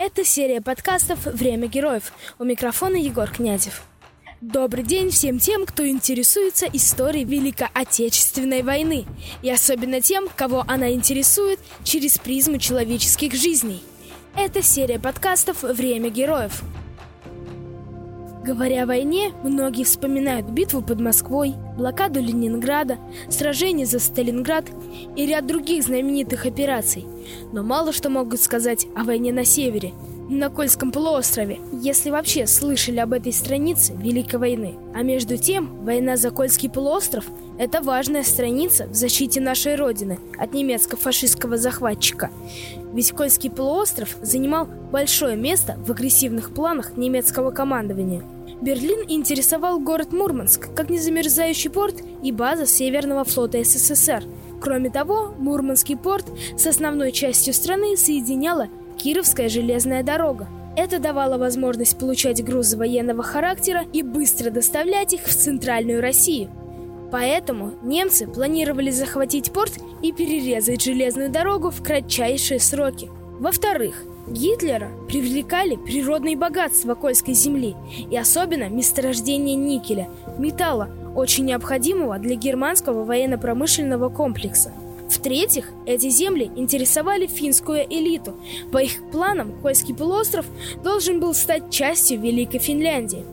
Это серия подкастов «Время героев». У микрофона Егор Князев. Добрый день всем тем, кто интересуется историей Великой Отечественной войны. И особенно тем, кого она интересует через призму человеческих жизней. Это серия подкастов «Время героев». Говоря о войне, многие вспоминают битву под Москвой, блокаду Ленинграда, сражение за Сталинград и ряд других знаменитых операций. Но мало что могут сказать о войне на севере, на Кольском полуострове, если вообще слышали об этой странице Великой войны. А между тем, война за Кольский полуостров – это важная страница в защите нашей Родины от немецко-фашистского захватчика. Ведь Кольский полуостров занимал большое место в агрессивных планах немецкого командования – Берлин интересовал город Мурманск как незамерзающий порт и база Северного флота СССР. Кроме того, Мурманский порт с основной частью страны соединяла Кировская железная дорога. Это давало возможность получать грузы военного характера и быстро доставлять их в центральную Россию. Поэтому немцы планировали захватить порт и перерезать железную дорогу в кратчайшие сроки. Во-вторых, Гитлера привлекали природные богатства Кольской земли и особенно месторождение никеля, металла, очень необходимого для германского военно-промышленного комплекса. В-третьих, эти земли интересовали финскую элиту. По их планам, Кольский полуостров должен был стать частью Великой Финляндии.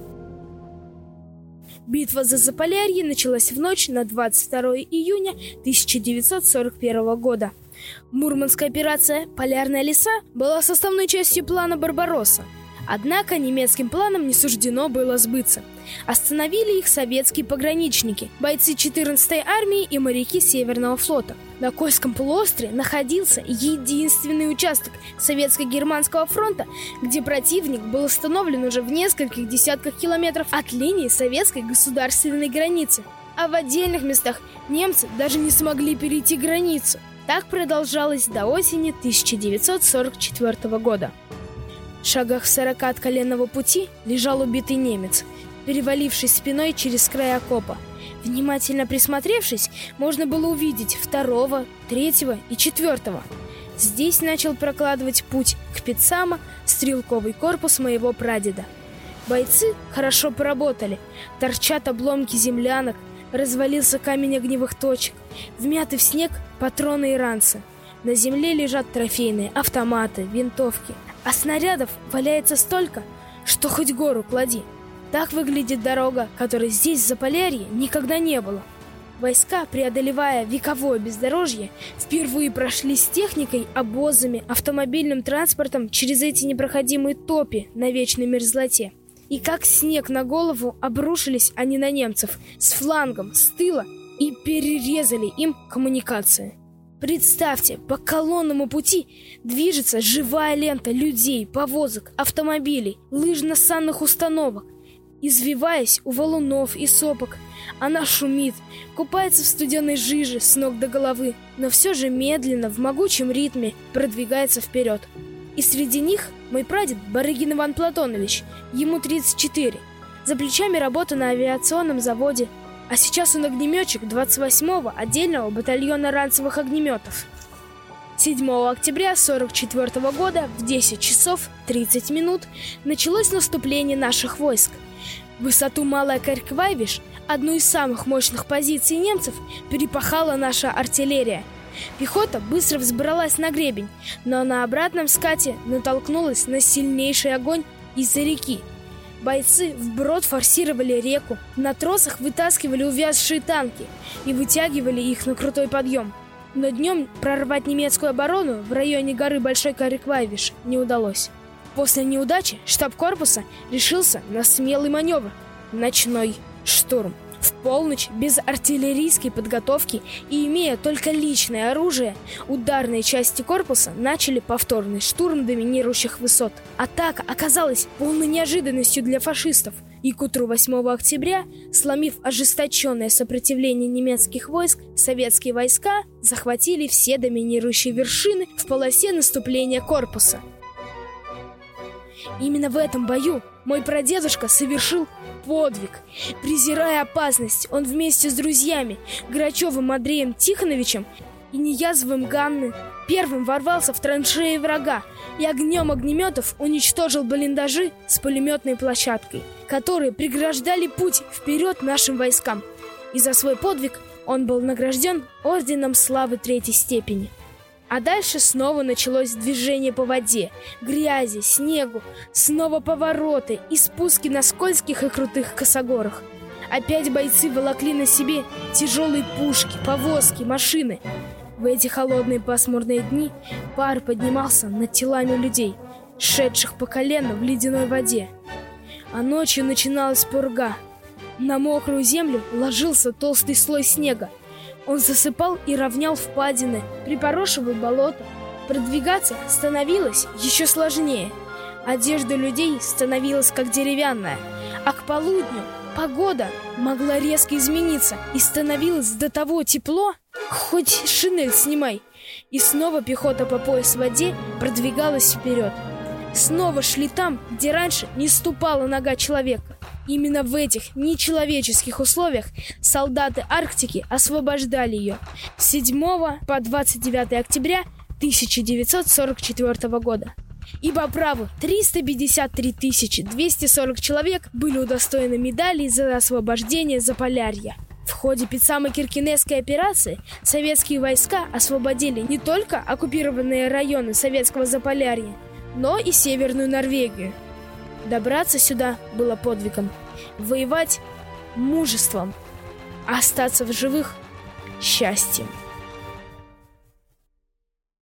Битва за Заполярье началась в ночь на 22 июня 1941 года. Мурманская операция «Полярная леса» была составной частью плана «Барбаросса». Однако немецким планам не суждено было сбыться. Остановили их советские пограничники, бойцы 14-й армии и моряки Северного флота. На Кольском полуострове находился единственный участок Советско-Германского фронта, где противник был установлен уже в нескольких десятках километров от линии советской государственной границы. А в отдельных местах немцы даже не смогли перейти границу. Так продолжалось до осени 1944 года. В шагах в сорока от коленного пути лежал убитый немец, перевалившись спиной через край окопа. Внимательно присмотревшись, можно было увидеть второго, третьего и четвертого. Здесь начал прокладывать путь к Пицама стрелковый корпус моего прадеда. Бойцы хорошо поработали. Торчат обломки землянок, развалился камень огневых точек, вмяты в снег патроны и ранцы. На земле лежат трофейные автоматы, винтовки, а снарядов валяется столько, что хоть гору клади. Так выглядит дорога, которой здесь, в Заполярье, никогда не было. Войска, преодолевая вековое бездорожье, впервые прошли с техникой, обозами, автомобильным транспортом через эти непроходимые топи на вечной мерзлоте. И как снег на голову обрушились они на немцев с флангом, с тыла и перерезали им коммуникации. Представьте, по колонному пути движется живая лента людей, повозок, автомобилей, лыжно-санных установок. Извиваясь у валунов и сопок, она шумит, купается в студеной жиже с ног до головы, но все же медленно, в могучем ритме продвигается вперед. И среди них мой прадед Барыгин Иван Платонович, ему 34. За плечами работа на авиационном заводе, а сейчас он огнеметчик 28-го отдельного батальона ранцевых огнеметов. 7 октября 44 года в 10 часов 30 минут началось наступление наших войск. Высоту Малая Карьквайвиш, одну из самых мощных позиций немцев, перепахала наша артиллерия – Пехота быстро взбралась на гребень, но на обратном скате натолкнулась на сильнейший огонь из-за реки. Бойцы вброд форсировали реку, на тросах вытаскивали увязшие танки и вытягивали их на крутой подъем. Но днем прорвать немецкую оборону в районе горы Большой Кариквайвиш не удалось. После неудачи штаб корпуса решился на смелый маневр – ночной штурм. В полночь, без артиллерийской подготовки и имея только личное оружие, ударные части корпуса начали повторный штурм доминирующих высот. Атака оказалась полной неожиданностью для фашистов. И к утру 8 октября, сломив ожесточенное сопротивление немецких войск, советские войска захватили все доминирующие вершины в полосе наступления корпуса. Именно в этом бою мой прадедушка совершил подвиг. Презирая опасность, он вместе с друзьями Грачевым Андреем Тихоновичем и Неязовым Ганны первым ворвался в траншеи врага и огнем огнеметов уничтожил блиндажи с пулеметной площадкой, которые преграждали путь вперед нашим войскам. И за свой подвиг он был награжден Орденом Славы Третьей степени. А дальше снова началось движение по воде, грязи, снегу, снова повороты и спуски на скользких и крутых косогорах. Опять бойцы волокли на себе тяжелые пушки, повозки, машины. В эти холодные пасмурные дни пар поднимался над телами людей, шедших по колено в ледяной воде. А ночью начиналась пурга. На мокрую землю ложился толстый слой снега, он засыпал и равнял впадины, припорошивал болото. Продвигаться становилось еще сложнее. Одежда людей становилась как деревянная, а к полудню погода могла резко измениться и становилось до того тепло, хоть шинель снимай. И снова пехота по пояс в воде продвигалась вперед. Снова шли там, где раньше не ступала нога человека. Именно в этих нечеловеческих условиях солдаты Арктики освобождали ее с 7 по 29 октября 1944 года. И по праву 353 240 человек были удостоены медалей за освобождение Заполярья. В ходе Пицамо-Киркинесской операции советские войска освободили не только оккупированные районы советского Заполярья, но и Северную Норвегию – Добраться сюда было подвигом, воевать мужеством, а остаться в живых счастьем.